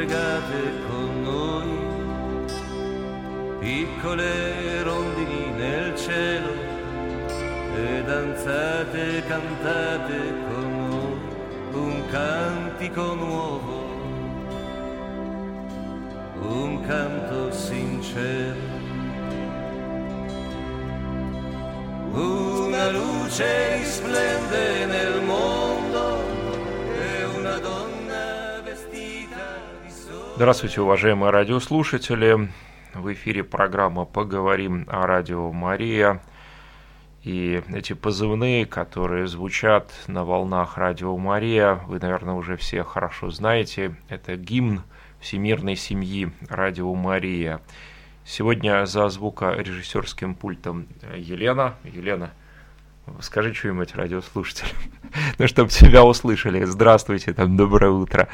pregate con noi, piccole rondini nel cielo, e danzate, cantate con noi un cantico nuovo, un canto sincero. Una luce risplende nel Здравствуйте, уважаемые радиослушатели. В эфире программа «Поговорим о радио Мария». И эти позывные, которые звучат на волнах радио Мария, вы, наверное, уже все хорошо знаете. Это гимн всемирной семьи радио Мария. Сегодня за звукорежиссерским пультом Елена. Елена, скажи что-нибудь радиослушателям, ну, чтобы тебя услышали. Здравствуйте, там, доброе утро.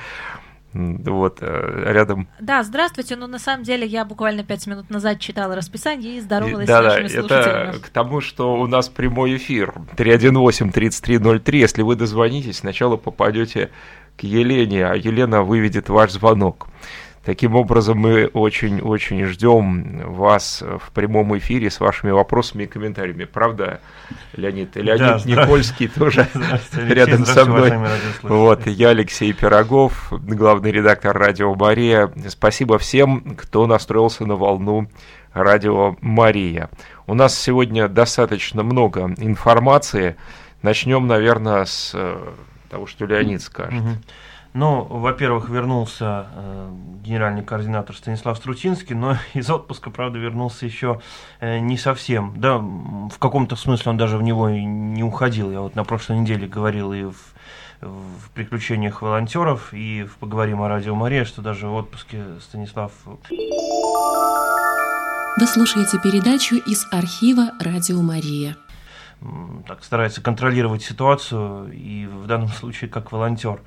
Вот, э, рядом... Да, здравствуйте. Ну, на самом деле, я буквально пять минут назад читала расписание и здоровалась да, с нашими да, слушателями. это к тому, что у нас прямой эфир 318-3303. Если вы дозвонитесь, сначала попадете к Елене, а Елена выведет ваш звонок. Таким образом, мы очень-очень ждем вас в прямом эфире с вашими вопросами и комментариями. Правда, Леонид? Леонид Да, Никольский тоже рядом со мной. Вот, я Алексей Пирогов, главный редактор «Радио Мария». Спасибо всем, кто настроился на волну «Радио Мария». У нас сегодня достаточно много информации. Начнем, наверное, с э, того, что Леонид скажет. Ну, во-первых, вернулся э, генеральный координатор Станислав Струтинский, но из отпуска, правда, вернулся еще э, не совсем. Да, в каком-то смысле он даже в него и не уходил. Я вот на прошлой неделе говорил и в, в приключениях волонтеров, и в поговорим о радио Мария, что даже в отпуске Станислав Вы слушаете передачу из архива «Радио Мария». так старается контролировать ситуацию, и в данном случае как волонтер.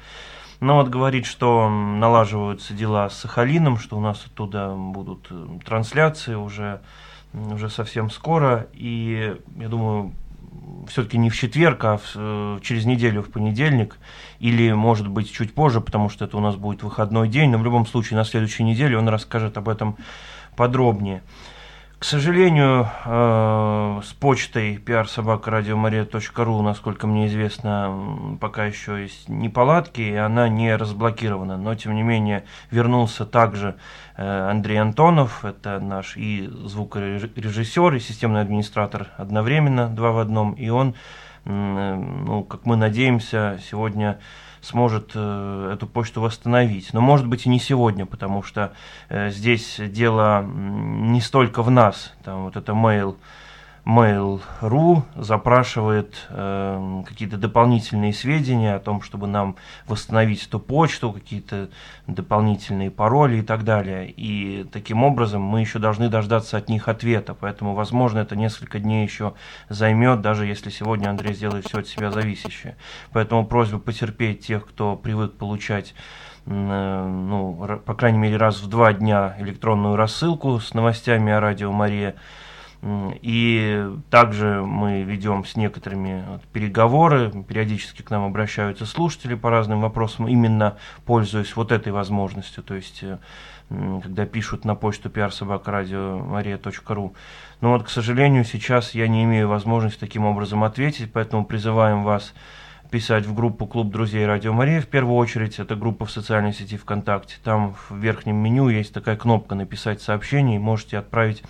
Но вот говорит, что налаживаются дела с Сахалином, что у нас оттуда будут э, трансляции уже, уже совсем скоро. И я думаю, все-таки не в четверг, а в, э, через неделю в понедельник, или, может быть, чуть позже, потому что это у нас будет выходной день, но в любом случае на следующей неделе он расскажет об этом подробнее. К сожалению, э, с почтой pr-собакарадиомария.ру, насколько мне известно, пока еще есть неполадки, и она не разблокирована. Но, тем не менее, вернулся также э, Андрей Антонов, это наш и звукорежиссер, и системный администратор одновременно, два в одном, и он, ну, как мы надеемся, сегодня сможет э, эту почту восстановить. Но может быть и не сегодня, потому что э, здесь дело не столько в нас. Там вот это mail, Mail.ru запрашивает э, какие-то дополнительные сведения о том, чтобы нам восстановить эту почту, какие-то дополнительные пароли и так далее. И таким образом мы еще должны дождаться от них ответа. Поэтому, возможно, это несколько дней еще займет, даже если сегодня Андрей сделает все от себя зависящее. Поэтому просьба потерпеть тех, кто привык получать э, ну, по крайней мере, раз в два дня электронную рассылку с новостями о радио Мария. И также мы ведем с некоторыми переговоры, периодически к нам обращаются слушатели по разным вопросам, именно пользуясь вот этой возможностью, то есть э, когда пишут на почту pr-собакарадиомария.ру. Но вот, к сожалению, сейчас я не имею возможности таким образом ответить, поэтому призываем вас писать в группу «Клуб друзей Радио Мария». В первую очередь, это группа в социальной сети ВКонтакте. Там в верхнем меню есть такая кнопка «Написать сообщение», и можете отправить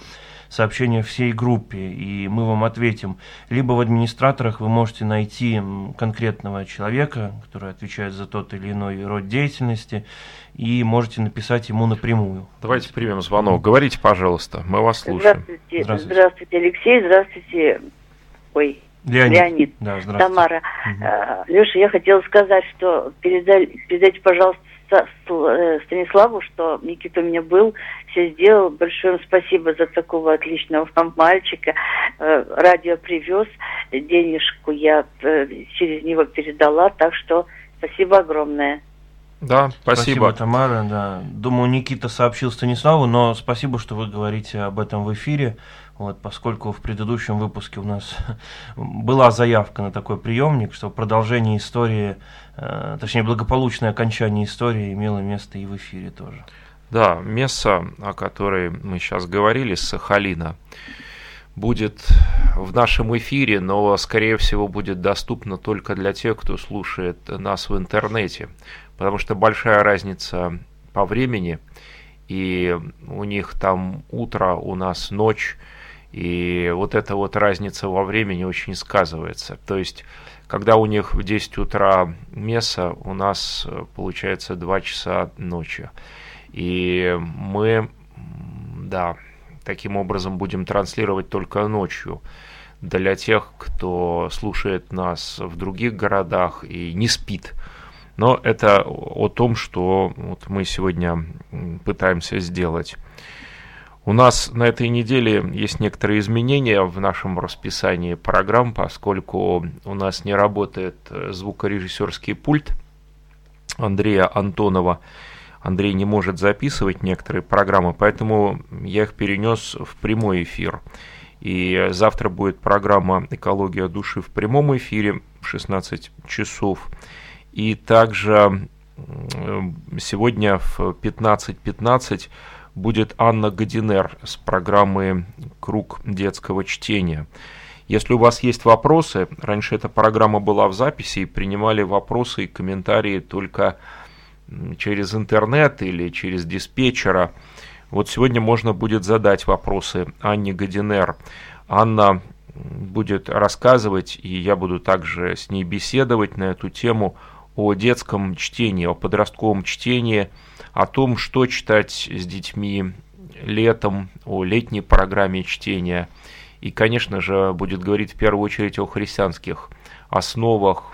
сообщение всей группе, и мы вам ответим. Либо в администраторах вы можете найти конкретного человека, который отвечает за тот или иной род деятельности, и можете написать ему напрямую. Давайте примем звонок. Говорите, пожалуйста, мы вас слушаем. Здравствуйте. Здравствуйте. Здравствуйте, Алексей. Здравствуйте. Ой, Леонид. Леонид. Да. Тамара. Мгм. Леша, я хотела сказать, что передай, передайте, пожалуйста, Станиславу, что Никита у меня был, все сделал. Большое вам спасибо за такого отличного вам мальчика. Э, Радио привез, денежку я э, через него передала, так что спасибо огромное. Да, спасибо. Тамара. Да. Думаю, Никита сообщил Станиславу, но спасибо, что вы говорите об этом в эфире. Вот, поскольку в предыдущем выпуске у нас была заявка на такой приемник, что продолжение истории, э, точнее благополучное окончание истории имело место и в эфире тоже. Да, месса, о которой мы сейчас говорили, Сахалина, будет в нашем эфире, но, скорее всего, будет доступно только для тех, кто слушает нас в интернете, потому что большая разница по времени, и у них там утро, у нас ночь, и вот эта вот разница во времени очень сказывается. То есть, когда у них в 10 утра месса, у нас получается 2 часа ночи. И мы, да, таким образом будем транслировать только ночью для тех, кто слушает нас в других городах и не спит. Но это о том, что вот мы сегодня пытаемся сделать. У нас на этой неделе есть некоторые изменения в нашем расписании программ, поскольку у нас не работает звукорежиссерский пульт Андрея Антонова. Андрей не может записывать некоторые программы, поэтому я их перенес в прямой эфир. И завтра будет программа «Экология души» в прямом эфире в 16 часов. И также сегодня в 15.15 .15 будет Анна Годинер с программы «Круг детского чтения». Если у вас есть вопросы, раньше эта программа была в записи и принимали вопросы и комментарии только через интернет или через диспетчера. Вот сегодня можно будет задать вопросы Анне Годинер. Анна будет рассказывать, и я буду также с ней беседовать на эту тему о детском чтении, о подростковом чтении, о том, что читать с детьми летом, о летней программе чтения. И, конечно же, будет говорить в первую очередь о христианских основах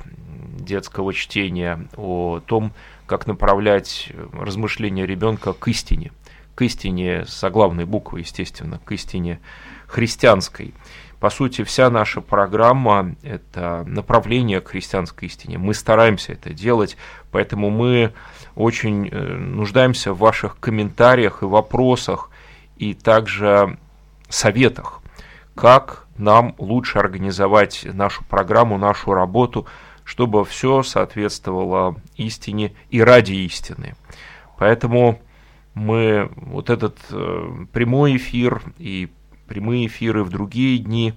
детского чтения, о том, как направлять размышления ребенка к истине, к истине с заглавной буквы, естественно, к истине христианской. По сути, вся наша программа – это направление к христианской истине. Мы стараемся это делать, поэтому мы очень э, нуждаемся в ваших комментариях и вопросах, и также советах, как нам лучше организовать нашу программу, нашу работу – чтобы все соответствовало истине и ради истины. Поэтому мы вот этот э, прямой эфир и прямые эфиры в другие дни,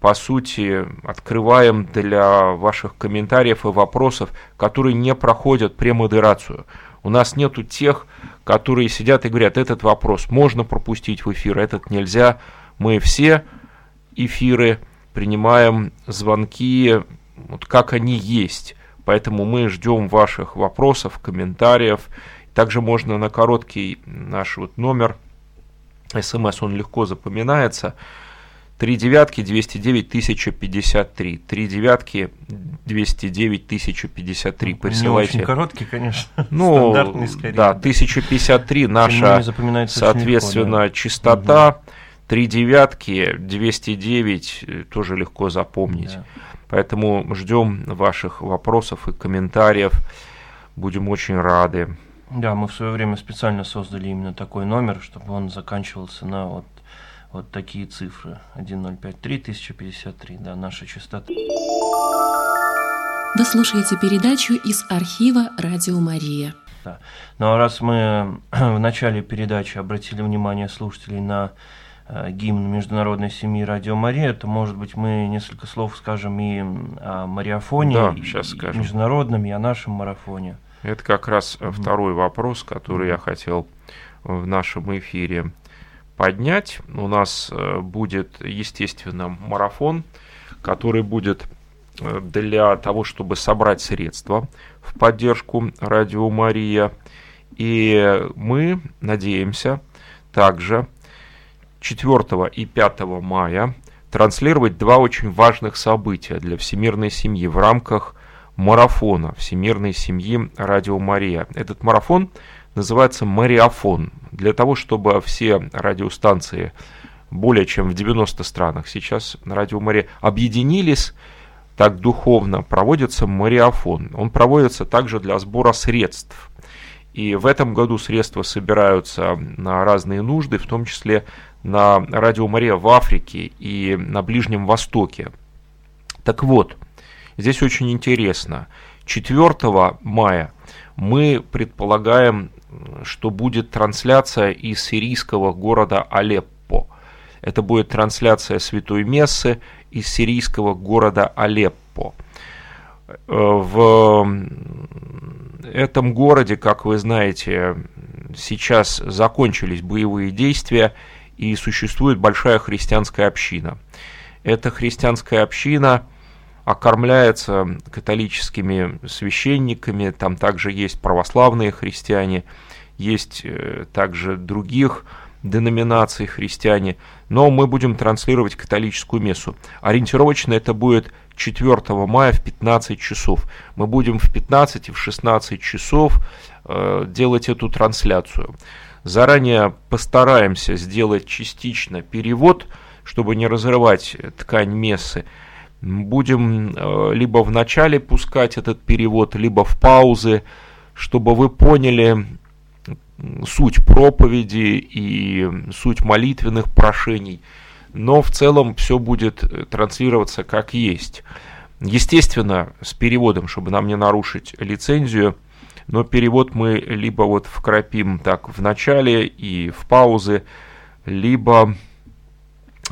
по сути, открываем для ваших комментариев и вопросов, которые не проходят премодерацию. У нас нету тех, которые сидят и говорят, этот вопрос можно пропустить в эфир, этот нельзя. Мы все эфиры принимаем звонки вот как они есть. Поэтому мы ждем ваших вопросов, комментариев. Также можно на короткий наш вот номер смс, он легко запоминается. Три девятки 209 1053. Три девятки 209 1053. Присылайте. Не очень короткий, конечно. Ну, Стандартный скорее. Да, 1053 наша, соответственно, легко, да. частота. Три девятки 209 э, тоже легко запомнить. Да. Поэтому ждем ваших вопросов и комментариев. Будем очень рады. Да, мы в свое время специально создали именно такой номер, чтобы он заканчивался на вот, вот такие цифры. 1053 1053, да, наша частота. Вы слушаете передачу из архива «Радио Мария». Да. Ну а раз мы в начале передачи обратили внимание слушателей на Э, гимн международной семьи Радио Мария, то, может быть, мы несколько слов скажем и о марафоне, да, и, сейчас скажем. международном, и о нашем марафоне. Это как раз mm второй вопрос, который я хотел в нашем эфире поднять. У нас э, будет, естественно, марафон, который будет э, для того, чтобы собрать средства в поддержку Радио Мария. И мы надеемся также 4 и 5 мая транслировать два очень важных события для всемирной семьи в рамках марафона всемирной семьи Радио Мария. Этот марафон называется «Мариафон». Для того, чтобы все радиостанции более чем в 90 странах сейчас на Радио Мария объединились так духовно, проводится мариафон. Он проводится также для сбора средств. И в этом году средства собираются на разные нужды, в том числе на Радио Мария в Африке и на Ближнем Востоке. Так вот, здесь очень интересно. 4 мая мы предполагаем, что будет трансляция из сирийского города Алеппо. Это будет трансляция Святой Мессы из сирийского города Алеппо. Э, в этом городе, как вы знаете, сейчас закончились боевые действия и существует большая христианская община. Эта христианская община окормляется католическими священниками, там также есть православные христиане, есть э, также других деноминаций христиане, но мы будем транслировать католическую мессу. Ориентировочно это будет 4 мая в 15 часов. Мы будем в 15 и в 16 часов э, делать эту трансляцию. Заранее постараемся сделать частично перевод, чтобы не разрывать ткань мессы. Будем э, либо в начале пускать этот перевод, либо в паузы, чтобы вы поняли суть проповеди и суть молитвенных прошений. Но в целом все будет транслироваться как есть. Естественно, с переводом, чтобы нам не нарушить лицензию – но перевод мы либо вот вкрапим так в начале и в паузы, либо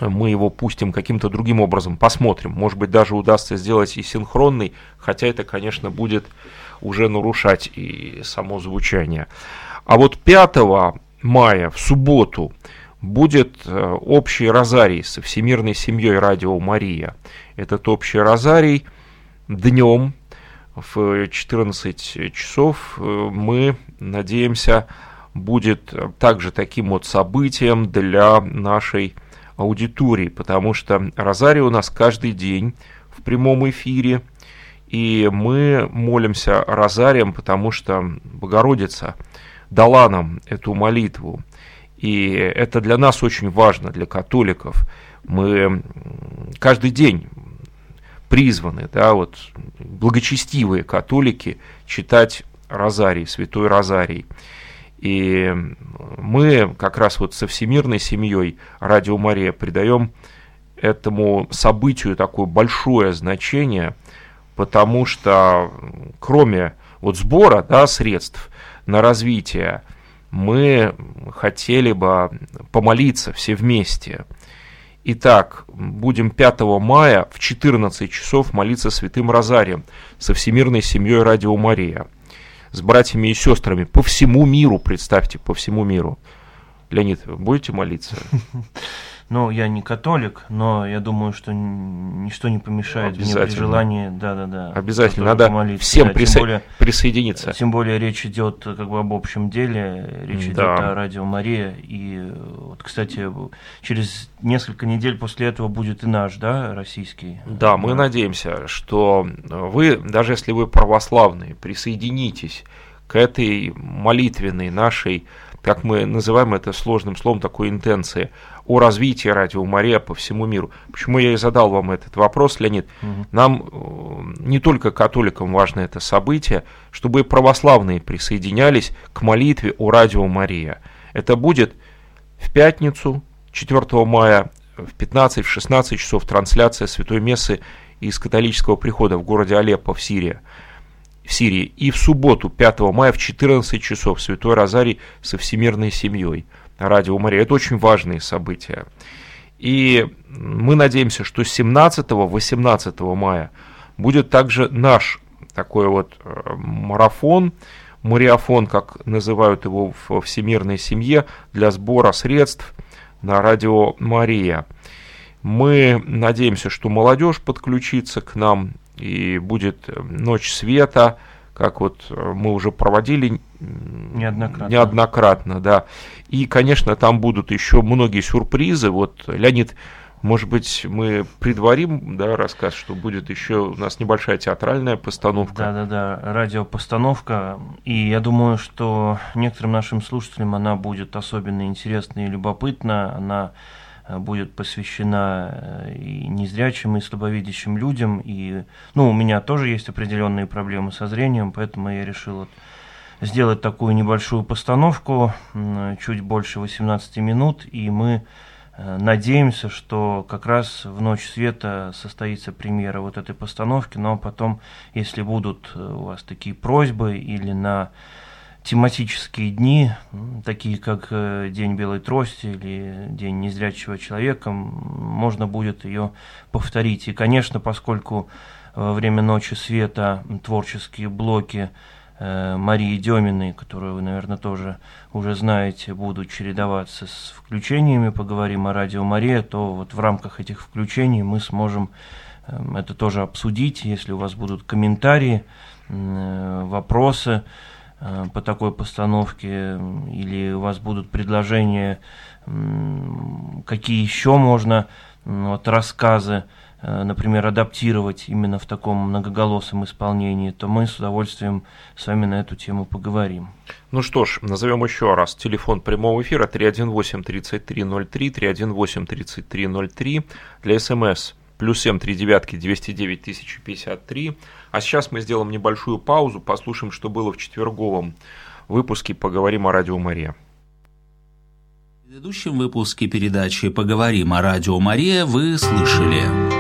мы его пустим каким-то другим образом, посмотрим. Может быть, даже удастся сделать и синхронный, хотя это, конечно, будет уже нарушать и само звучание. А вот 5 мая, в субботу, будет э, общий розарий со Всемирной семьей Радио Мария. Этот общий розарий днем в 14 часов э, мы надеемся будет также таким вот событием для нашей аудитории, потому что Розарий у нас каждый день в прямом эфире, и мы молимся Розарием, потому что Богородица дала нам эту молитву. И это для нас очень важно, для католиков. Мы каждый день призваны, да, вот благочестивые католики читать Розарий, Святой Розарий. И мы как раз вот со всемирной семьей Радио Мария придаем этому событию такое большое значение, потому что кроме вот сбора да, средств на развитие, мы хотели бы помолиться все вместе – Итак, будем 5 мая в 14 часов молиться святым Розарием со всемирной семьей Радио Мария, с братьями и сестрами по всему миру, представьте, по всему миру. Леонид, будете молиться? Ну, я не католик, но я думаю, что ничто не помешает мне при желании, да, да, да. Обязательно надо всем да, присо... более, присоединиться. Тем более речь идет как бы об общем деле, речь да. идет о радио Мария. И вот, кстати, через несколько недель после этого будет и наш, да, российский. Да, мы надеемся, что вы, даже если вы православные, присоединитесь к этой молитвенной нашей, как мы называем это сложным словом, такой интенции – о развитии радио Мария по всему миру. Почему я и задал вам этот вопрос, Леонид? Угу. Нам э, не только католикам важно это событие, чтобы и православные присоединялись к молитве о радио Мария. Это будет в пятницу, 4 мая, в 15-16 часов трансляция Святой Мессы из католического прихода в городе Алеппо в Сирии. В Сирии. И в субботу, 5 мая, в 14 часов Святой Розарий со всемирной семьей – Радио Мария. Это очень важные события. И мы надеемся, что 17-18 мая будет также наш такой вот э, марафон, мариафон, как называют его в всемирной семье, для сбора средств на радио Мария. Мы надеемся, что молодежь подключится к нам и будет ночь света, как вот э, мы уже проводили неоднократно. неоднократно, да. И, конечно, там будут еще многие сюрпризы. Вот, Леонид, может быть, мы предварим, да, рассказ, что будет еще у нас небольшая театральная постановка. Да, да, да, радиопостановка. И я думаю, что некоторым нашим слушателям она будет особенно интересна и любопытна. Она Э, будет посвящена э, и незрячим, и слабовидящим людям. И, ну, у меня тоже есть определенные проблемы со зрением, поэтому я решил вот сделать такую небольшую постановку, чуть больше 18 минут, и мы Э, надеемся, что как раз в Ночь Света состоится премьера вот этой постановки, но потом, если будут э, у вас такие просьбы или на тематические дни, такие как э, День Белой Трости или День Незрячего Человека, можно будет ее повторить. И, конечно, поскольку во время Ночи Света творческие блоки Э, Марии Деминой, которую вы, наверное, тоже уже знаете, будут чередоваться с включениями, поговорим о радио Мария, то вот в рамках этих включений мы сможем эм, это тоже обсудить, если у вас будут комментарии, э, вопросы э, по такой постановке, или у вас будут предложения, какие еще можно вот, рассказы Э, например, адаптировать именно в таком многоголосом исполнении, то мы с удовольствием с вами на эту тему поговорим. Ну что ж, назовем еще раз. Телефон прямого эфира 318-3303, 318-3303 для СМС плюс 7 3 девятки 209 1053. А сейчас мы сделаем небольшую паузу, послушаем, что было в четверговом выпуске «Поговорим о радио Мария». В предыдущем выпуске передачи «Поговорим о радио Мария» вы слышали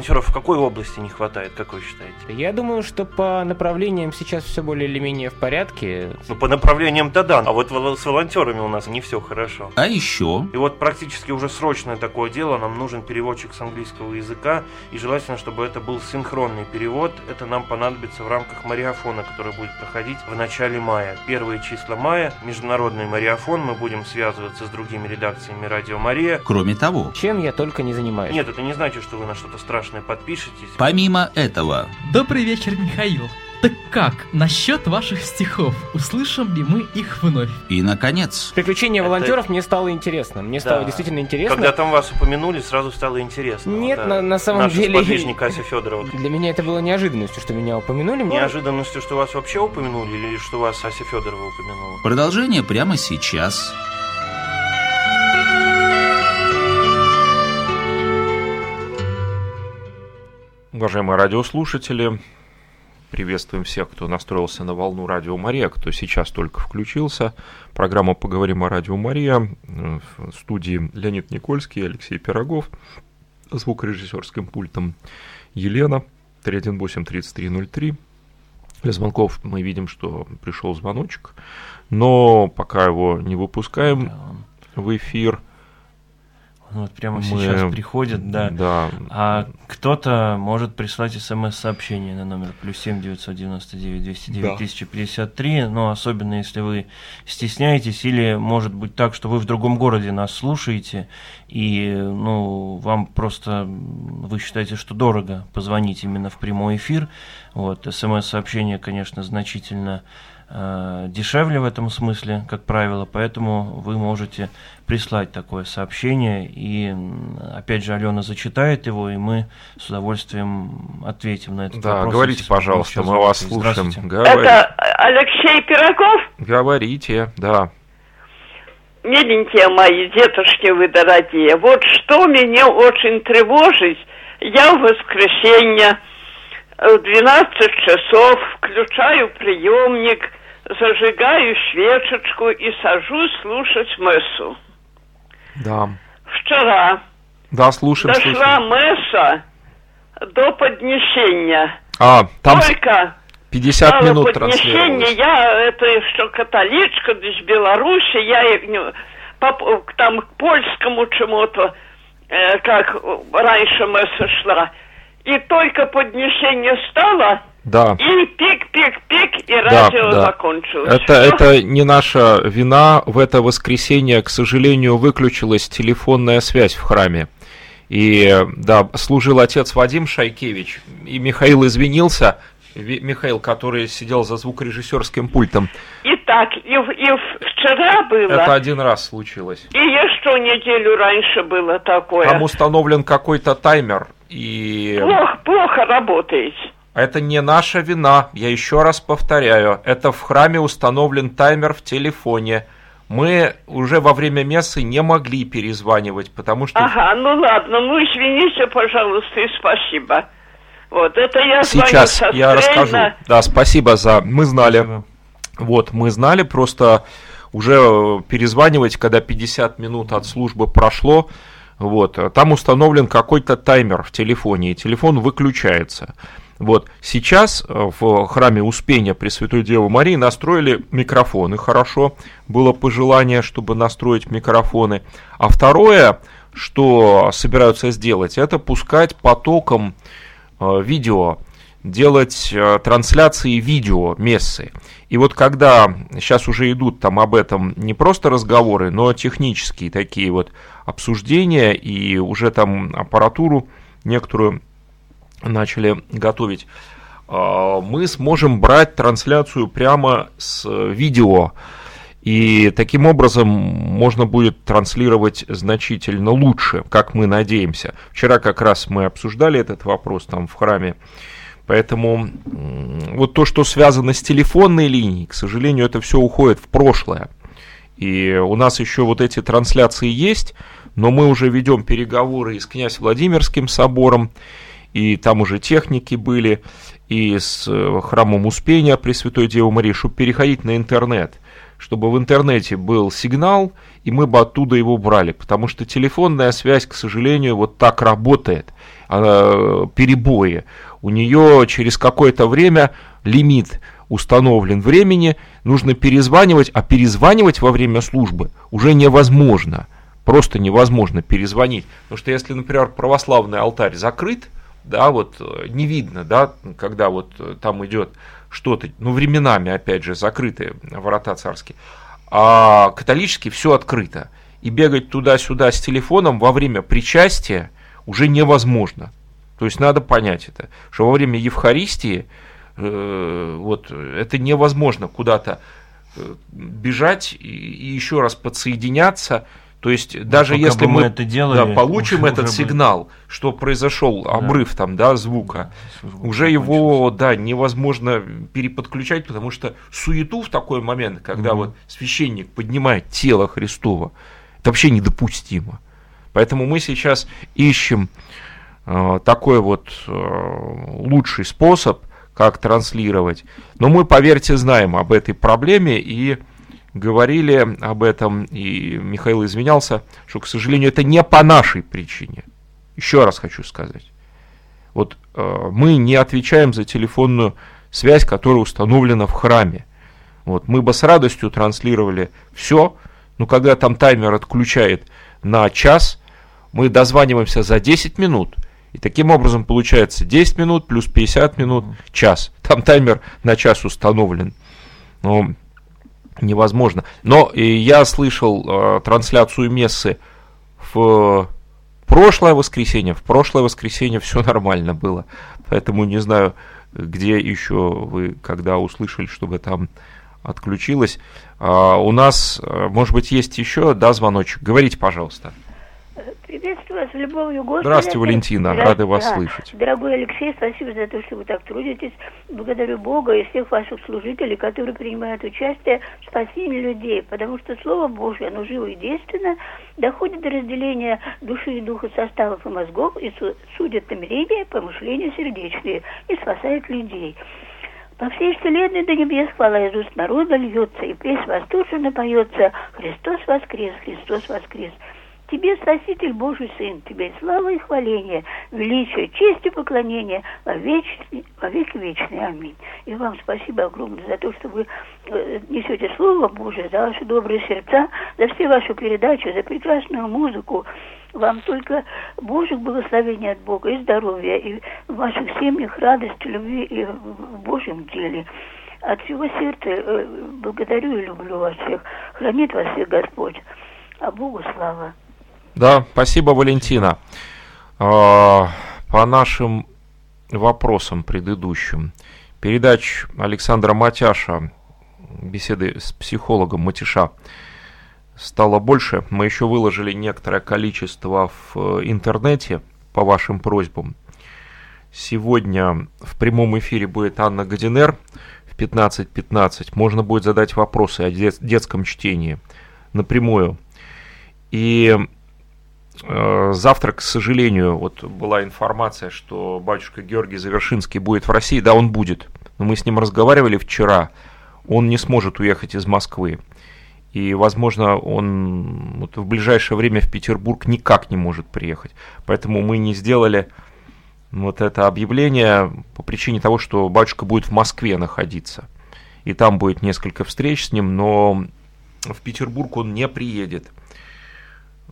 волонтеров в какой области не хватает, как вы считаете? Я думаю, что по направлениям сейчас все более или менее в порядке. Ну, по направлениям-то да, а вот с волонтерами у нас не все хорошо. А еще? И вот практически уже срочное такое дело, нам нужен переводчик с английского языка, и желательно, чтобы это был синхронный перевод. Это нам понадобится в рамках мариафона, который будет проходить в начале мая. Первые числа мая, международный мариафон, мы будем связываться с другими редакциями Радио Мария. Кроме того, чем я только не занимаюсь. Нет, это не значит, что вы на что-то страшное подпишетесь. Помимо этого... Добрый вечер, Михаил. Так как насчет ваших стихов? Услышим ли мы их вновь? И, наконец... Приключения Это... волонтеров мне стало интересно. Мне да. стало действительно интересно. Когда там вас упомянули, сразу стало интересно. Нет, вот, на, на самом Наша деле... сподвижник Ася Федорова. Для меня это было неожиданностью, что меня упомянули. Неожиданностью, что вас вообще упомянули, или что вас Ася Федорова упомянула? Продолжение прямо сейчас. Уважаемые радиослушатели, приветствуем всех, кто настроился на волну Радио Мария, кто сейчас только включился. Программа «Поговорим о Радио Мария». В студии Леонид Никольский, Алексей Пирогов, звукорежиссерским пультом Елена, 318-3303. Для звонков мы видим, что пришел звоночек, но пока его не выпускаем в эфир – вот прямо мы... сейчас приходит, да. да. А кто-то может прислать смс-сообщение на номер плюс семь девятьсот девяносто девять двести девять тысяча пятьдесят три, но особенно если вы стесняетесь, или может быть так, что вы в другом городе нас слушаете, и ну, вам просто, вы считаете, что дорого позвонить именно в прямой эфир, вот, смс-сообщение, конечно, значительно дешевле в этом смысле, как правило, поэтому вы можете прислать такое сообщение, и опять же Алена зачитает его, и мы с удовольствием ответим на этот да, вопрос. Да, говорите, пожалуйста, мы вас слушаем. Это Алексей Пирогов? Говорите, да. Миленькие мои детушки вы дорогие, вот что меня очень тревожит, я в воскресенье в 12 часов включаю приемник – зажигаю свечечку и сажусь слушать мессу. Да. Вчера да, слушаем, дошла слушаем. месса до поднесения. А, там Только 50 минут поднесения, я это что католичка из Беларуси, я по, там к польскому чему-то, э, как раньше месса шла. И только поднесение стало, да. И пик-пик-пик, и радио да. закончилось. Это, это не наша вина. В это воскресенье, к сожалению, выключилась телефонная связь в храме. И да, служил отец Вадим Шайкевич, и Михаил извинился, Михаил, который сидел за звукорежиссерским пультом. Итак, и, и вчера было. Это один раз случилось. И еще неделю раньше было такое. Там установлен какой-то таймер и... Плохо, плохо работает. Это не наша вина, я еще раз повторяю. Это в храме установлен таймер в телефоне. Мы уже во время мессы не могли перезванивать, потому что... Ага, ну ладно, ну извините, пожалуйста, и спасибо. Вот, это я Сейчас звоню я расскажу. Да, спасибо за... Мы знали. Спасибо. Вот, мы знали, просто уже э, перезванивать, когда 50 минут от службы прошло, вот, э, там установлен какой-то таймер в телефоне, и телефон выключается. Вот, сейчас э, в храме Успения Пресвятой Девы Марии настроили микрофоны, хорошо, было пожелание, чтобы настроить микрофоны. А второе, что собираются сделать, это пускать потоком э, видео, делать э, трансляции видео мессы. И вот когда сейчас уже идут там об этом не просто разговоры, но технические такие вот обсуждения, и уже там аппаратуру некоторую начали готовить, э, мы сможем брать трансляцию прямо с видео. И таким образом можно будет транслировать значительно лучше, как мы надеемся. Вчера как раз мы обсуждали этот вопрос там в храме. Поэтому вот то, что связано с телефонной линией, к сожалению, это все уходит в прошлое. И у нас еще вот эти трансляции есть, но мы уже ведем переговоры и с князь Владимирским собором, и там уже техники были, и с э, храмом Успения Пресвятой Девы Марии, чтобы переходить на интернет – чтобы в интернете был сигнал, и мы бы оттуда его брали, потому что телефонная связь, к сожалению, вот так работает, она, перебои. У нее через какое-то время лимит установлен времени, нужно перезванивать, а перезванивать во время службы уже невозможно. Просто невозможно перезвонить. Потому что если, например, православный алтарь закрыт, да, вот э, не видно, да, когда вот э, там идет что-то, ну, временами, опять же, закрыты ворота царские, а католически все открыто. И бегать туда-сюда с телефоном во время причастия уже невозможно. То есть надо понять это, что во время Евхаристии э, вот это невозможно куда-то бежать и еще раз подсоединяться то есть ну, даже если мы, мы это делали, да, получим этот уже сигнал, бы... что произошел обрыв да. там, да, звука, Звук уже его, да, невозможно переподключать, потому что суету в такой момент, когда угу. вот священник поднимает тело Христова, это вообще недопустимо. Поэтому мы сейчас ищем э, такой вот э, лучший способ, как транслировать. Но мы, поверьте, знаем об этой проблеме и говорили об этом, и Михаил извинялся, что, к сожалению, это не по нашей причине. Еще раз хочу сказать. Вот э, мы не отвечаем за телефонную связь, которая установлена в храме. Вот, мы бы с радостью транслировали все, но когда там таймер отключает на час, мы дозваниваемся за 10 минут, и таким образом получается 10 минут плюс 50 минут, час. Там таймер на час установлен. Но невозможно. Но я слышал э, трансляцию мессы в прошлое воскресенье. В прошлое воскресенье все нормально было. Поэтому не знаю, где еще вы, когда услышали, чтобы там отключилось. А, у нас, э, может быть, есть еще, да, звоночек. Говорите, пожалуйста. Приветствую вас с любовью Господа. Здравствуйте, Валентина, Здравствуйте. рады вас да. слышать. Дорогой Алексей, спасибо за то, что вы так трудитесь. Благодарю Бога и всех ваших служителей, которые принимают участие в спасении людей, потому что Слово Божье, оно живо и действенно, доходит до разделения души и духа составов и мозгов и судит намерения, помышления сердечные и спасает людей. По всей вселенной до небес хвала из уст народа льется, и песнь восторженно поется «Христос воскрес! Христос воскрес!» Тебе, Спаситель Божий Сын, Тебе слава и хваление, величие, честь и поклонение во, вечный, во веки вечные. Аминь. И вам спасибо огромное за то, что вы э, несете Слово Божие, за ваши добрые сердца, за все ваши передачи, за прекрасную музыку. Вам только Божьих благословений от Бога и здоровья, и в ваших семьях радости, любви и в Божьем деле. От всего сердца э, благодарю и люблю вас всех. Хранит вас всех Господь. А Богу слава. Да, спасибо, Валентина. А, по нашим вопросам предыдущим. Передач Александра Матяша, беседы с психологом Матиша, стало больше. Мы еще выложили некоторое количество в интернете по вашим просьбам. Сегодня в прямом эфире будет Анна Гадинер в 15.15. .15. Можно будет задать вопросы о детском чтении напрямую. И э, завтра, к сожалению, вот была информация, что батюшка Георгий Завершинский будет в России. Да, он будет. Но мы с ним разговаривали вчера. Он не сможет уехать из Москвы. И, возможно, он вот в ближайшее время в Петербург никак не может приехать. Поэтому мы не сделали вот это объявление по причине того, что батюшка будет в Москве находиться. И там будет несколько встреч с ним, но в Петербург он не приедет.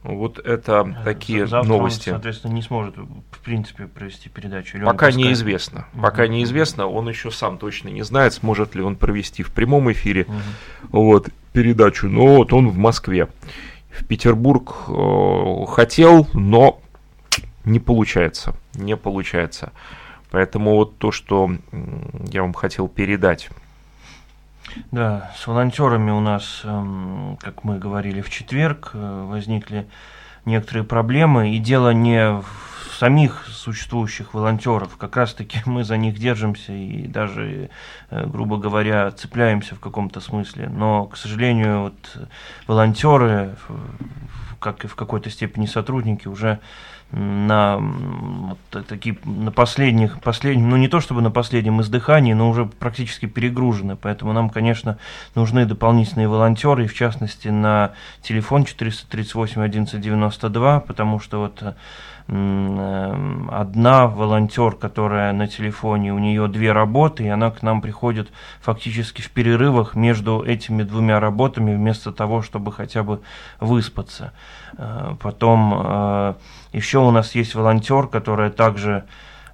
Вот это такие Завтра новости. Он, соответственно, не сможет, в принципе, провести передачу. Или Пока неизвестно. Пока неизвестно, он еще сам точно не знает, сможет ли он провести в прямом эфире вот, передачу. Но вот он в Москве. В Петербург э, хотел, но не получается. Не получается. Поэтому вот то, что я вам хотел передать. Да, с волонтерами у нас, эм, как мы говорили в четверг, э, возникли некоторые проблемы, и дело не в самих существующих волонтеров, как раз-таки мы за них держимся и даже, э, грубо говоря, цепляемся в каком-то смысле, но, к сожалению, вот волонтеры, в- как и в какой-то степени сотрудники, уже на вот та- такие на последних последних ну не то чтобы на последнем издыхании но уже практически перегружены. Поэтому нам конечно нужны дополнительные волонтеры в частности на телефон 438 11 92 потому что вот э, одна волонтер которая на телефоне у нее две работы и она к нам приходит фактически в перерывах между этими двумя работами вместо того чтобы хотя бы выспаться. Э, потом э, еще у нас есть волонтер, которая также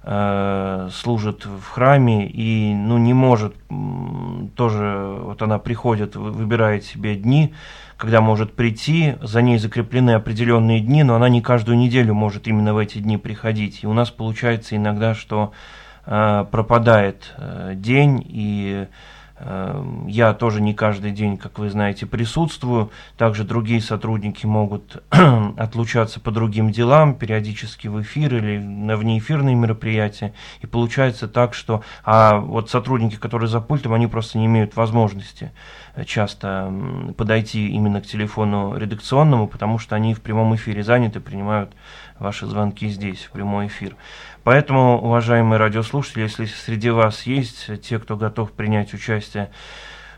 э, служит в храме и ну, не может тоже, вот она приходит, вы- выбирает себе дни, когда может прийти, за ней закреплены определенные дни, но она не каждую неделю может именно в эти дни приходить. И у нас получается иногда, что э, пропадает э, день, и я тоже не каждый день, как вы знаете, присутствую. Также другие сотрудники могут отлучаться по другим делам, периодически в эфир или на внеэфирные мероприятия. И получается так, что а вот сотрудники, которые за пультом, они просто не имеют возможности э, часто подойти именно к телефону редакционному, потому что они в прямом эфире заняты, принимают ваши звонки здесь, в прямой эфир. Поэтому, уважаемые радиослушатели, если среди вас есть те, кто готов принять участие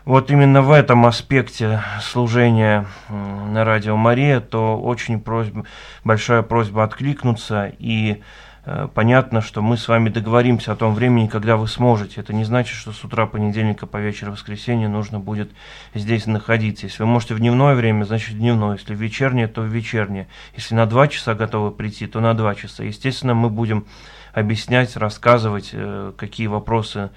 вот именно в этом аспекте служения на радио Мария, то очень просьба, большая просьба откликнуться и понятно, что мы с вами договоримся о том времени, когда вы сможете. Это не значит, что с утра понедельника по вечер воскресенья нужно будет здесь находиться. Если вы можете в дневное время, значит в дневное. Если в вечернее, то в вечернее. Если на два часа готовы прийти, то на два часа. Естественно, мы будем объяснять, рассказывать, э, какие вопросы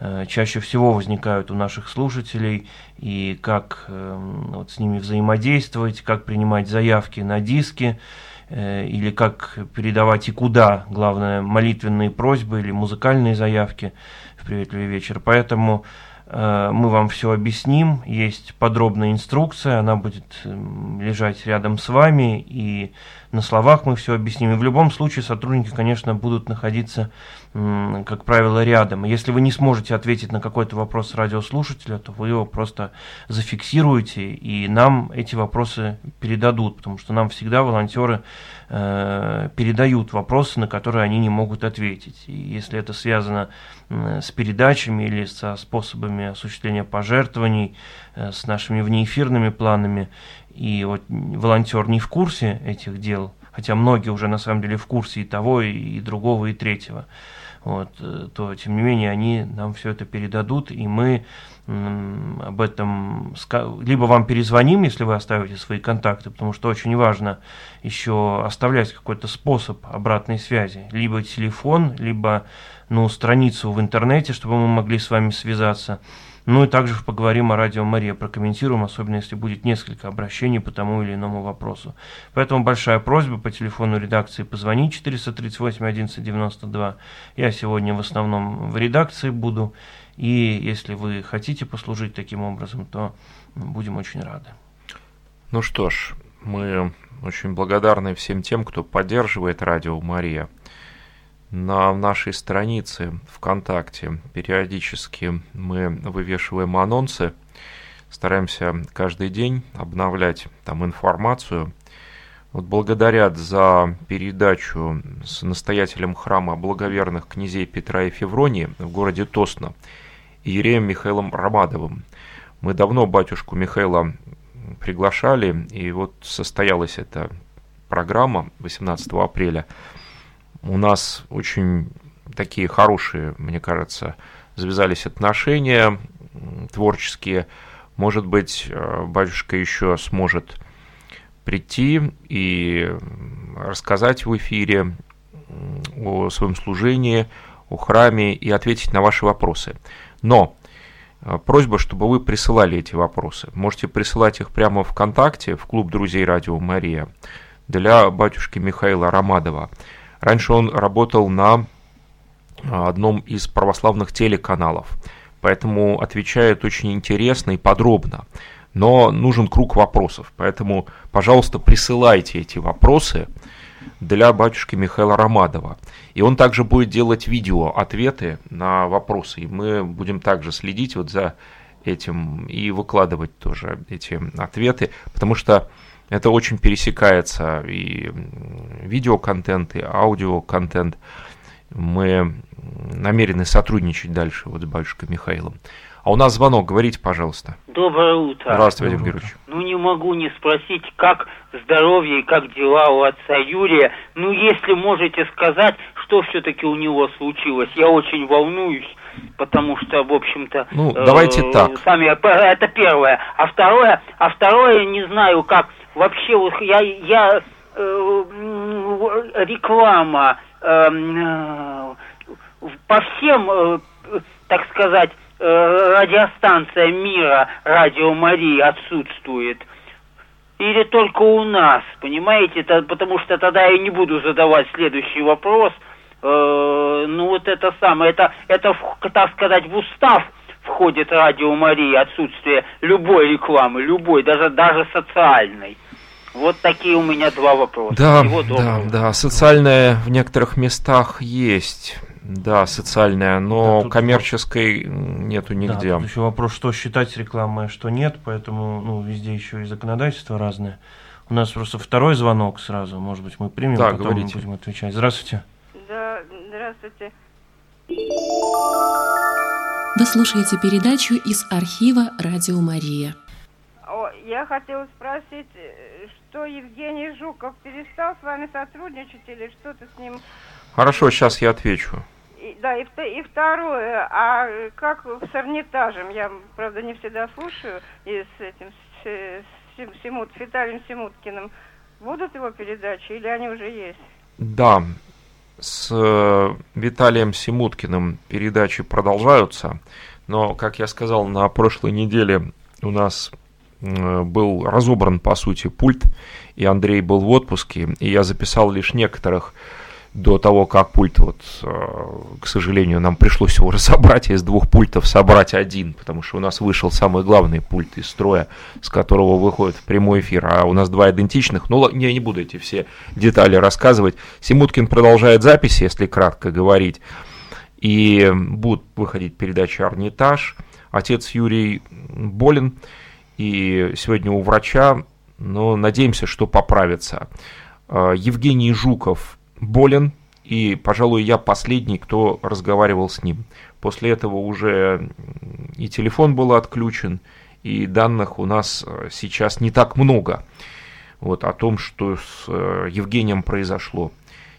э, чаще всего возникают у наших слушателей и как э, вот с ними взаимодействовать, как принимать заявки на диски э, или как передавать и куда, главное, молитвенные просьбы или музыкальные заявки в приветливый вечер. Поэтому э, мы вам все объясним, есть подробная инструкция, она будет м, лежать рядом с вами, и на словах мы все объясним. И в любом случае сотрудники, конечно, будут находиться, как правило, рядом. Если вы не сможете ответить на какой-то вопрос радиослушателя, то вы его просто зафиксируете, и нам эти вопросы передадут, потому что нам всегда волонтеры э, передают вопросы, на которые они не могут ответить. И если это связано с передачами или со способами осуществления пожертвований, э, с нашими внеэфирными планами, и вот волонтер не в курсе этих дел, хотя многие уже на самом деле в курсе и того, и, другого, и третьего, вот, э, то тем не менее они нам все это передадут, и мы об этом либо вам перезвоним, если вы оставите свои контакты, потому что очень важно еще оставлять какой-то способ обратной связи, либо телефон, либо ну, страницу в интернете, чтобы мы могли с вами связаться. Ну и также поговорим о радио Мария, прокомментируем, особенно если будет несколько обращений по тому или иному вопросу. Поэтому большая просьба по телефону редакции позвонить 438 11 92. Я сегодня в основном в редакции буду. И если вы хотите послужить таким образом, то будем очень рады. Ну что ж, мы очень благодарны всем тем, кто поддерживает радио Мария. На нашей странице ВКонтакте периодически мы вывешиваем анонсы, стараемся каждый день обновлять там информацию. вот благодарят за передачу с настоятелем храма благоверных князей Петра и Февронии в городе Тосно, Иереем Михаилом Ромадовым. Мы давно батюшку Михаила приглашали, и вот состоялась эта программа 18 апреля. У нас очень такие хорошие, мне кажется, завязались отношения творческие. Может быть, э, батюшка еще сможет прийти и рассказать в эфире о своем служении, о храме и ответить на ваши вопросы. Но э, просьба, чтобы вы присылали эти вопросы. Можете присылать их прямо ВКонтакте, в клуб друзей Радио Мария, для батюшки Михаила Ромадова. Раньше он работал на э, одном из православных телеканалов, поэтому отвечает очень интересно и подробно но нужен круг вопросов. Поэтому, пожалуйста, присылайте эти вопросы для батюшки Михаила Ромадова. И он также будет делать видео, ответы на вопросы. И мы будем также следить вот за этим и выкладывать тоже эти ответы, потому что это очень пересекается и видеоконтент, и аудиоконтент. Мы намерены сотрудничать дальше вот с батюшкой Михаилом. А у нас звонок, говорите, пожалуйста. Доброе утро. Здравствуйте, Вадим Георгиевич. Ну, не могу не спросить, как здоровье и как дела у отца Юрия. Ну, если можете сказать, что все-таки у него случилось. Я очень волнуюсь, потому что, в общем-то... Ну, давайте э, так. Сами, это первое. А второе, а второе, не знаю, как вообще, вот я, я э, реклама э, э, по всем, э, так сказать, Э, радиостанция мира Радио Мария отсутствует? Или только у нас, понимаете? Это, потому что тогда я не буду задавать следующий вопрос. Э, ну вот это самое, это, это, так сказать, в устав входит Радио Мария, отсутствие любой рекламы, любой, даже, даже социальной. Вот такие у меня два вопроса. Да, да, да, социальная в некоторых местах есть. Да, социальная, но да, коммерческой нету нигде. Да, тут еще вопрос, что считать рекламой, а что нет, поэтому ну, везде еще и законодательство разное. У нас просто второй звонок сразу, может быть, мы примем, да, потом говорите. будем отвечать. Здравствуйте. Да, здравствуйте. Вы слушаете передачу из архива «Радио Мария». Я хотела спросить, э, что Евгений Жуков перестал с вами сотрудничать или что-то с ним... Хорошо, сейчас я отвечу. И, да, и, и второе, а как с Эрмитажем? Я, правда, не всегда слушаю, и с этим, с, с, Симут, с Виталием Симуткиным. Будут его передачи или они уже есть? Да, с э, Виталием Симуткиным передачи продолжаются, но, как я сказал, на прошлой неделе у нас был разобран, по сути, пульт, и Андрей был в отпуске, и я записал лишь некоторых до того, как пульт, вот, э, к сожалению, нам пришлось его разобрать, из двух пультов собрать один, потому что у нас вышел самый главный пульт из строя, с которого выходит в прямой эфир, а у нас два идентичных. Ну, я не буду эти все детали рассказывать. Симуткин продолжает записи, если кратко говорить, и будут выходить передачи «Орнитаж». Отец Юрий болен, и сегодня у врача, но надеемся, что поправится. Э, Евгений Жуков болен, и, пожалуй, я последний, кто разговаривал с ним. После этого уже и телефон был отключен, и данных у нас э, сейчас не так много вот, о том, что с э, Евгением произошло.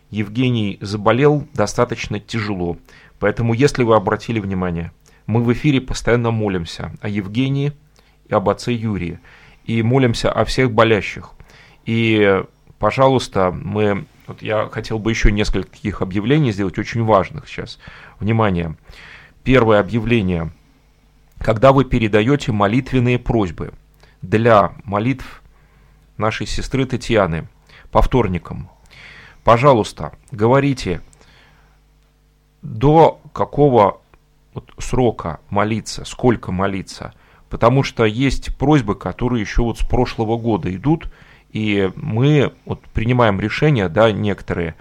Евгений заболел достаточно тяжело, поэтому, если вы обратили внимание, мы в эфире постоянно молимся о Евгении и об отце Юрии, и молимся о всех болящих. И, пожалуйста, мы вот я хотел бы еще несколько таких объявлений сделать, очень важных сейчас. Внимание. Первое объявление. Когда вы передаете молитвенные просьбы для молитв нашей сестры Татьяны по вторникам, пожалуйста, говорите, до какого срока молиться, сколько молиться, потому что есть просьбы, которые еще вот с прошлого года идут, и мы вот принимаем решения, да, некоторые,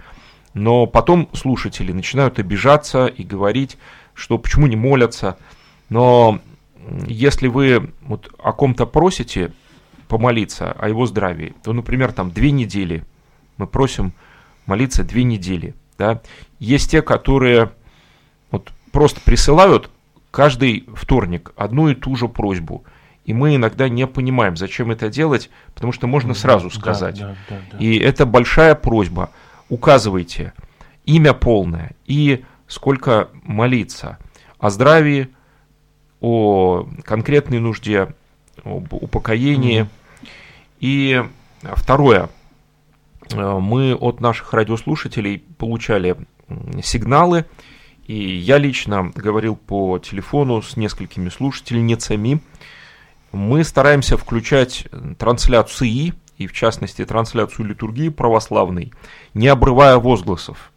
но потом слушатели начинают обижаться и говорить, что почему не молятся. Но если вы вот о ком-то просите, помолиться о его здравии, то, например, там две недели, мы просим молиться две недели. Да? Есть те, которые вот просто присылают каждый вторник одну и ту же просьбу. И мы иногда не понимаем, зачем это делать, потому что можно сразу сказать. Да, да, да, да. И это большая просьба. Указывайте имя полное и сколько молиться о здравии, о конкретной нужде, об упокоении. Mm. И второе, э, мы от наших радиослушателей получали сигналы, и я лично говорил по телефону с несколькими слушательницами. Мы стараемся включать трансляции, и в частности трансляцию литургии православной, не обрывая возгласов.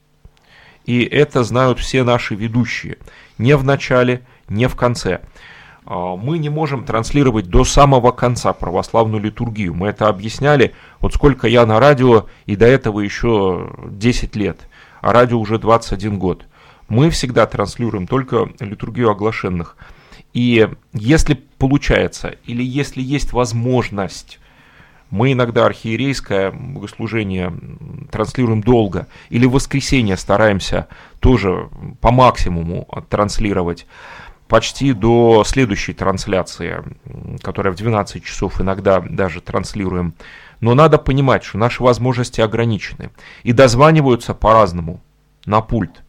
И это знают все наши ведущие. Не в начале, не в конце. А, мы не можем транслировать до самого конца православную литургию. Мы это объясняли, вот сколько я на радио, и до этого еще 10 лет, а радио уже 21 год. Мы всегда транслируем только литургию оглашенных. И если получается, или если есть возможность, мы иногда архиерейское богослужение транслируем долго, или в воскресенье стараемся тоже по максимуму транслировать почти до следующей трансляции, которая в 12 часов иногда даже транслируем. Но надо понимать, что наши возможности ограничены. И дозваниваются по-разному на пульт.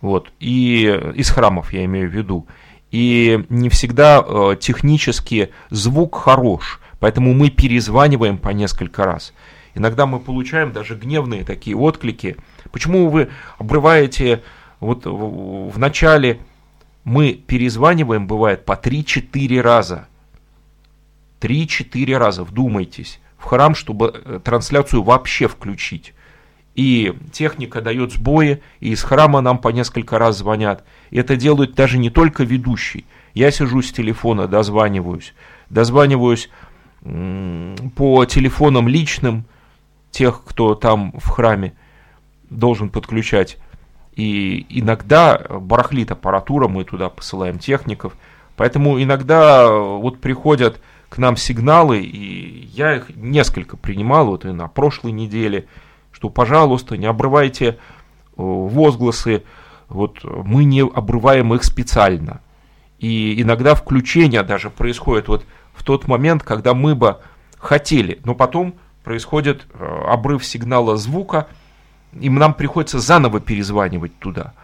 Вот. И из храмов я имею в виду. И не всегда э, технически звук хорош, поэтому мы перезваниваем по несколько раз. Иногда мы получаем даже гневные такие отклики. Почему вы обрываете вот в, в начале мы перезваниваем, бывает, по 3-4 раза. 3-4 раза, вдумайтесь, в храм, чтобы э, трансляцию вообще включить и техника дает сбои, и из храма нам по несколько раз звонят. И это делают даже не только ведущий. Я сижу с телефона, дозваниваюсь. Дозваниваюсь по телефонам личным тех, кто там в храме должен подключать. И иногда барахлит аппаратура, мы туда посылаем техников. Поэтому иногда вот приходят к нам сигналы, и я их несколько принимал вот и на прошлой неделе – что, пожалуйста, не обрывайте э, возгласы, вот мы не обрываем их специально. И иногда включение даже происходит вот в тот момент, когда мы бы хотели, но потом происходит э, обрыв сигнала звука, и нам приходится заново перезванивать туда.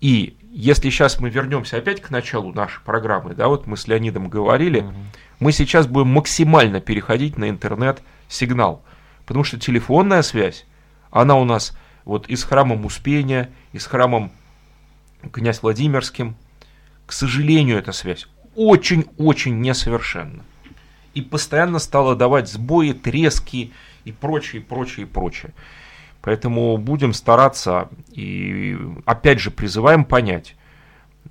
И если сейчас мы вернемся опять к началу нашей программы, да, вот мы с Леонидом говорили, угу. мы сейчас будем максимально переходить на интернет-сигнал. Потому что телефонная связь, она у нас вот и с храмом Успения, и с храмом князь Владимирским, к сожалению, эта связь очень-очень несовершенна. И постоянно стала давать сбои, трески и прочее, прочее, прочее. Поэтому будем стараться и опять же призываем понять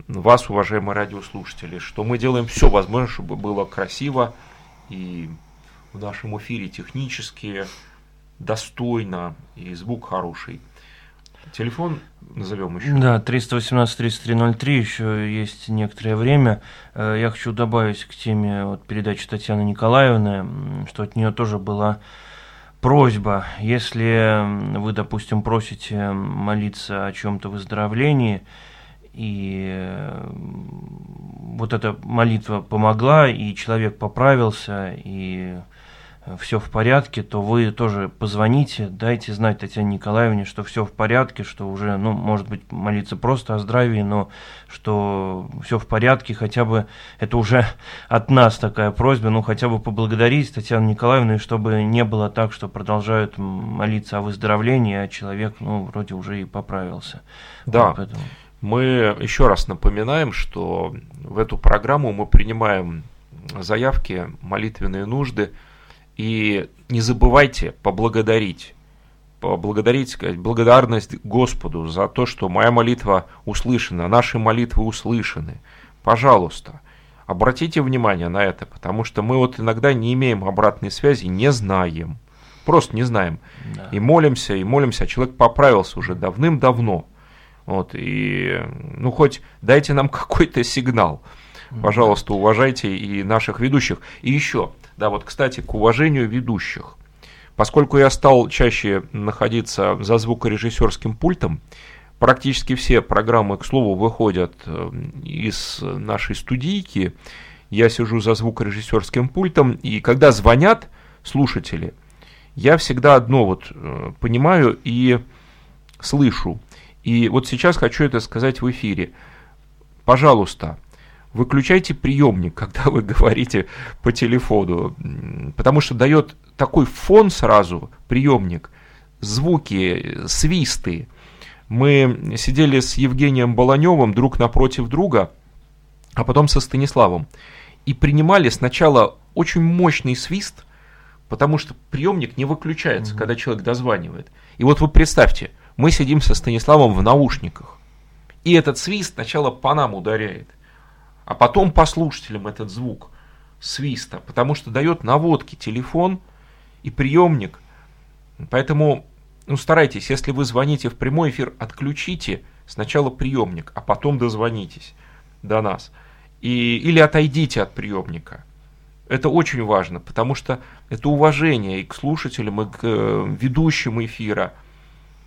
вас, уважаемые радиослушатели, что мы делаем все возможное, чтобы было красиво и в нашем эфире технически, достойно и звук хороший. Телефон назовем еще. Да, 318-3303, еще есть некоторое время. Э, я хочу добавить к теме вот, передачи Татьяны Николаевны, что от нее тоже была просьба, если вы, допустим, просите молиться о чем-то выздоровлении, и вот эта молитва помогла, и человек поправился, и все в порядке, то вы тоже позвоните, дайте знать Татьяне Николаевне, что все в порядке, что уже, ну, может быть, молиться просто о здравии, но что все в порядке, хотя бы это уже от нас такая просьба, ну, хотя бы поблагодарить Татьяну Николаевну, чтобы не было так, что продолжают молиться о выздоровлении, а человек, ну, вроде уже и поправился. Да. Вот поэтому. Мы еще раз напоминаем, что в эту программу мы принимаем заявки, молитвенные нужды, и не забывайте поблагодарить, поблагодарить, сказать, благодарность Господу за то, что моя молитва услышана, наши молитвы услышаны. Пожалуйста, обратите внимание на это, потому что мы вот иногда не имеем обратной связи, не знаем. Просто не знаем. Да. И молимся, и молимся, а человек поправился уже давным-давно. Вот, и, ну, хоть дайте нам какой-то сигнал. Пожалуйста, уважайте и наших ведущих. И еще, Да, вот, кстати, к уважению ведущих. Поскольку я стал чаще находиться за звукорежиссерским пультом, практически все программы, к слову, выходят э, из нашей студийки. Я сижу за звукорежиссерским пультом, и когда звонят слушатели, я всегда одно вот э, понимаю и слышу. И вот сейчас хочу это сказать в эфире. Пожалуйста, выключайте приемник, когда вы говорите по телефону, потому что дает такой фон сразу, приемник, звуки, свисты. Мы сидели с Евгением Баланевым друг напротив друга, а потом со Станиславом, и принимали сначала очень мощный свист, потому что приемник не выключается, mm когда человек дозванивает. И вот вы представьте, мы сидим со Станиславом в наушниках, и этот свист сначала по нам ударяет – а потом по слушателям этот звук свиста, потому что дает наводки телефон и приемник. Поэтому ну, старайтесь, если вы звоните в прямой эфир, отключите сначала приемник, а потом дозвонитесь до нас. И, или отойдите от приемника. Это очень важно, потому что это уважение и к слушателям, и к э, ведущим эфира.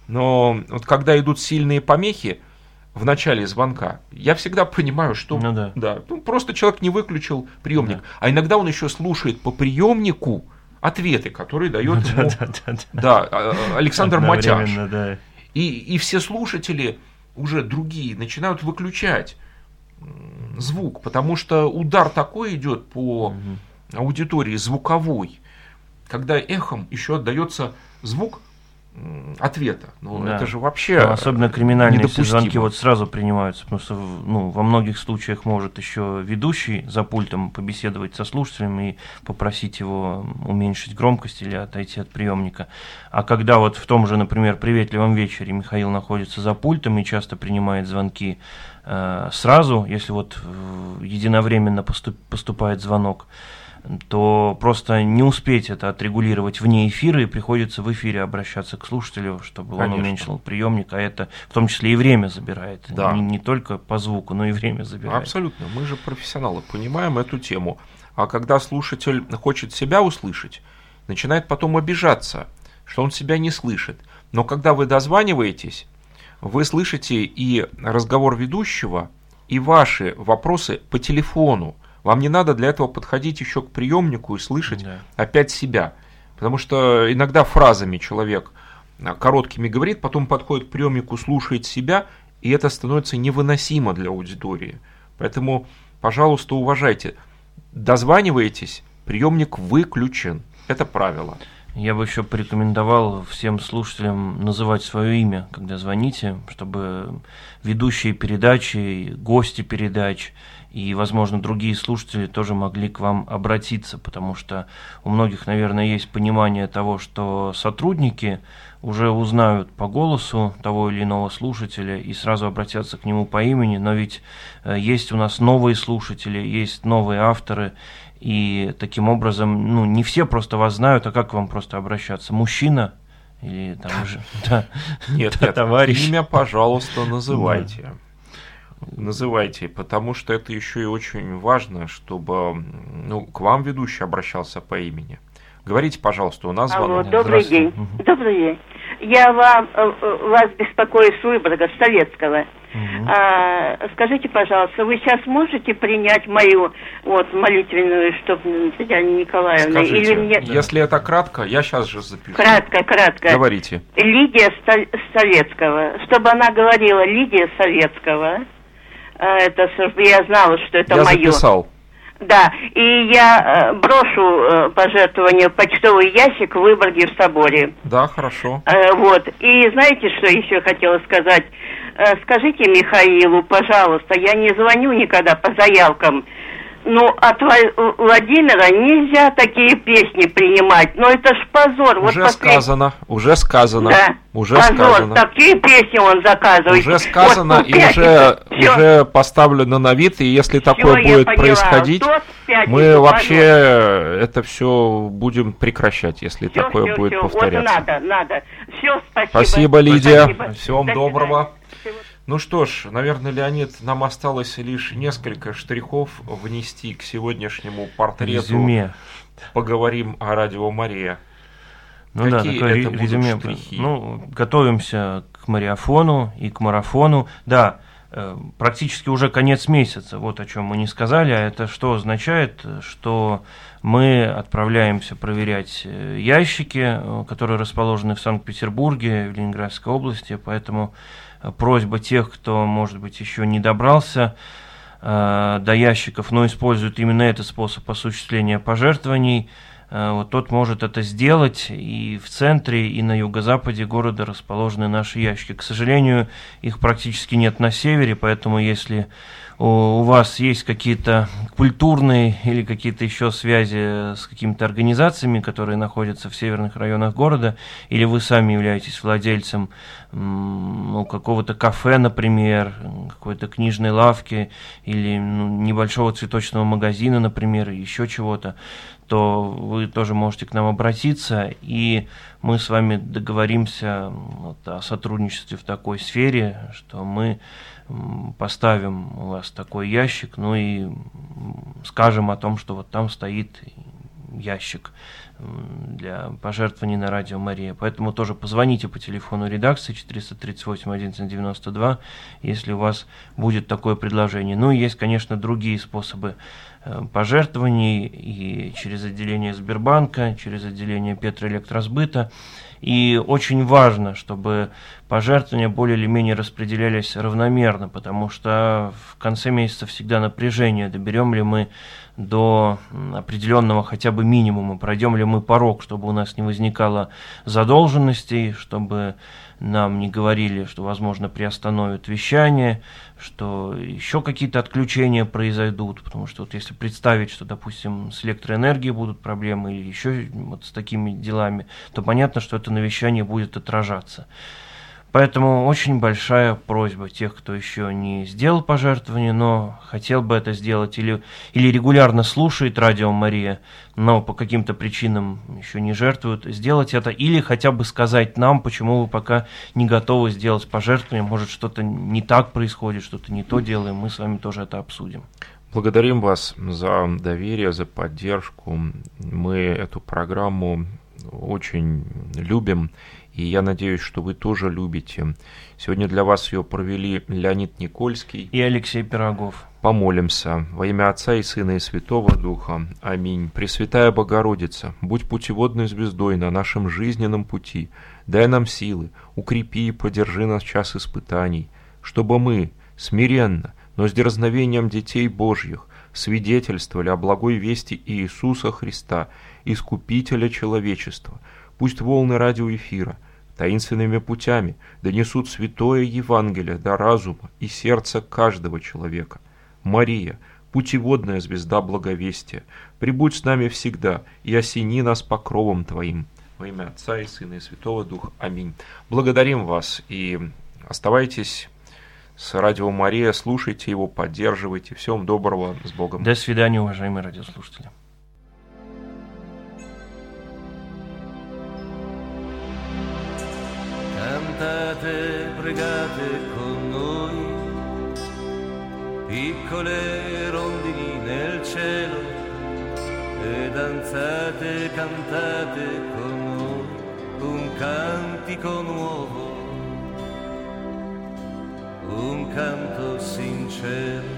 Но вот когда идут сильные помехи, в начале звонка, я всегда понимаю, что ну, да. Да, ну, просто человек не выключил приемник. Да. А иногда он еще слушает по приемнику ответы, которые дает ну, ему да, да, да. Да, а, а, Александр Матяш. Да. И, и все слушатели уже другие начинают выключать звук, потому что удар такой идет по аудитории звуковой, когда эхом еще отдается звук, ответа. Ну, да. это же вообще ну, Особенно криминальные звонки вот сразу принимаются, потому что ну, во многих случаях может еще ведущий за пультом побеседовать со слушателем и попросить его уменьшить громкость или отойти от приемника. А когда вот в том же, например, приветливом вечере Михаил находится за пультом и часто принимает звонки э, сразу, если вот э, единовременно поступ, поступает звонок, то просто не успеть это отрегулировать вне эфира, и приходится в эфире обращаться к слушателю, чтобы Конечно. он уменьшил приемник, а это в том числе и время забирает. Да. Не, не только по звуку, но и время забирает. Абсолютно. Мы же профессионалы, понимаем эту тему. А когда слушатель хочет себя услышать, начинает потом обижаться, что он себя не слышит. Но когда вы дозваниваетесь, вы слышите и разговор ведущего, и ваши вопросы по телефону. Вам не надо для этого подходить еще к приемнику и слышать да. опять себя. Потому что иногда фразами человек а, короткими говорит, потом подходит к приемнику, слушает себя, и это становится невыносимо для аудитории. Поэтому, пожалуйста, уважайте. Дозваниваетесь, приемник выключен. Это правило. Я бы еще порекомендовал всем слушателям называть свое имя, когда звоните, чтобы ведущие передачи, гости передач – и, возможно, другие слушатели тоже могли к вам обратиться, потому что у многих, наверное, есть понимание того, что сотрудники уже узнают по голосу того или иного слушателя и сразу обратятся к нему по имени, но ведь э, есть у нас новые слушатели, есть новые авторы, и таким образом, ну, не все просто вас знают, а как к вам просто обращаться? Мужчина или там же, да, нет, нет, товарищ. Имя, пожалуйста, называйте. Да называйте, потому что это еще и очень важно, чтобы ну, к вам ведущий обращался по имени. Говорите, пожалуйста, у нас звонок. Добрый день. Угу. Добрый день. Я вам, э, э, вас беспокою с Выборга, Советского. Угу. А, скажите, пожалуйста, вы сейчас можете принять мою вот молитвенную, чтобы Татьяна Николаевна? Скажите, или мне... если это кратко, я сейчас же запишу. Кратко, кратко. Говорите. Лидия Советского, чтобы она говорила Лидия Советского. А, это, чтобы я знала, что это я мое. записал. Да, и я э, брошу э, пожертвование почтовый ящик в Выборге в соборе. Да, хорошо. Э, вот, и знаете, что еще хотела сказать? Э, скажите Михаилу, пожалуйста, я не звоню никогда по заявкам, ну, от Владимира нельзя такие песни принимать. Ну, это ж позор. Уже вот сказано, уже сказано. Да. Уже позор. сказано. Такие песни он заказывает. Уже сказано вот, и уже, уже поставлено на вид. И если все, такое будет происходить, мы вообще это все будем прекращать, если все, такое все, будет все. повторяться. Вот надо, надо. Все, спасибо. Спасибо, Лидия. Спасибо. Всем До доброго. Всего Ну что ж, наверное, Леонид, нам осталось лишь несколько штрихов внести к сегодняшнему портрету. Резюме. Поговорим о радио Мария. Ну Какие да, такое это будут резюме. штрихи? Ну, готовимся к марафону и к марафону. Да, э, практически уже конец месяца, вот о чем мы не сказали, а это что означает, что мы отправляемся проверять э, ящики, э, которые расположены в Санкт-Петербурге, в Ленинградской области, поэтому просьба тех, кто, может быть, еще не добрался э, до ящиков, но использует именно этот способ осуществления пожертвований, э, вот тот может это сделать, и в центре, и на юго-западе города расположены наши ящики. К сожалению, их практически нет на севере, поэтому если у, вас есть какие-то культурные или какие-то еще связи с какими-то организациями, которые находятся в северных районах города, или вы сами являетесь владельцем ну, какого-то кафе, например, какой-то книжной лавки или ну, небольшого цветочного магазина, например, еще чего-то, то вы тоже можете к нам обратиться, и мы с вами договоримся вот, о сотрудничестве в такой сфере, что мы поставим у вас такой ящик, ну и скажем о том, что вот там стоит ящик для пожертвований на радио Мария. Поэтому тоже позвоните по телефону редакции 438 1192, если у вас будет такое предложение. Ну и есть, конечно, другие способы э, пожертвований и через отделение Сбербанка, через отделение Петроэлектросбыта. И очень важно, чтобы пожертвования более или менее распределялись равномерно, потому что в конце месяца всегда напряжение, доберем ли мы до определенного хотя бы минимума, пройдем ли мы порог, чтобы у нас не возникало задолженностей, чтобы нам не говорили, что, возможно, приостановят вещание, что еще какие-то отключения произойдут, потому что вот если представить, что, допустим, с электроэнергией будут проблемы или еще вот с такими делами, то понятно, что это на вещание будет отражаться. Поэтому очень большая просьба тех, кто еще не сделал пожертвование, но хотел бы это сделать, или, или регулярно слушает радио Мария, но по каким-то причинам еще не жертвуют, сделать это, или хотя бы сказать нам, почему вы пока не готовы сделать пожертвование, может что-то не так происходит, что-то не то делаем, мы с вами тоже это обсудим. Благодарим вас за доверие, за поддержку. Мы эту программу очень любим, и я надеюсь, что вы тоже любите. Сегодня для вас ее провели Леонид Никольский и Алексей Пирогов. Помолимся во имя Отца и Сына и Святого Духа. Аминь. Пресвятая Богородица, будь путеводной звездой на нашем жизненном пути. Дай нам силы, укрепи и поддержи нас в час испытаний, чтобы мы смиренно, но с дерзновением детей Божьих свидетельствовали о благой вести Иисуса Христа, Искупителя человечества. Пусть волны радиоэфира таинственными путями донесут святое Евангелие до разума и сердца каждого человека. Мария, путеводная звезда благовестия, прибудь с нами всегда и осени нас покровом Твоим. Во имя Отца и Сына и Святого Духа. Аминь. Благодарим вас и оставайтесь с Радио Мария, слушайте его, поддерживайте. Всем доброго, с Богом. До свидания, уважаемые радиослушатели. Cantate, pregate con noi, piccole rondini nel cielo, e danzate, cantate con noi un cantico nuovo, un canto sincero.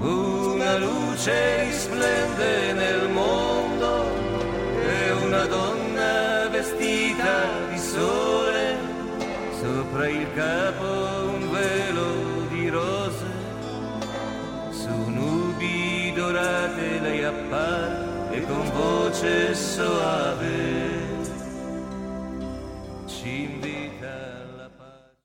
Una luce splende nel mondo e una donna capo un velo di rose, su nubi dorate lei appare e con voce soave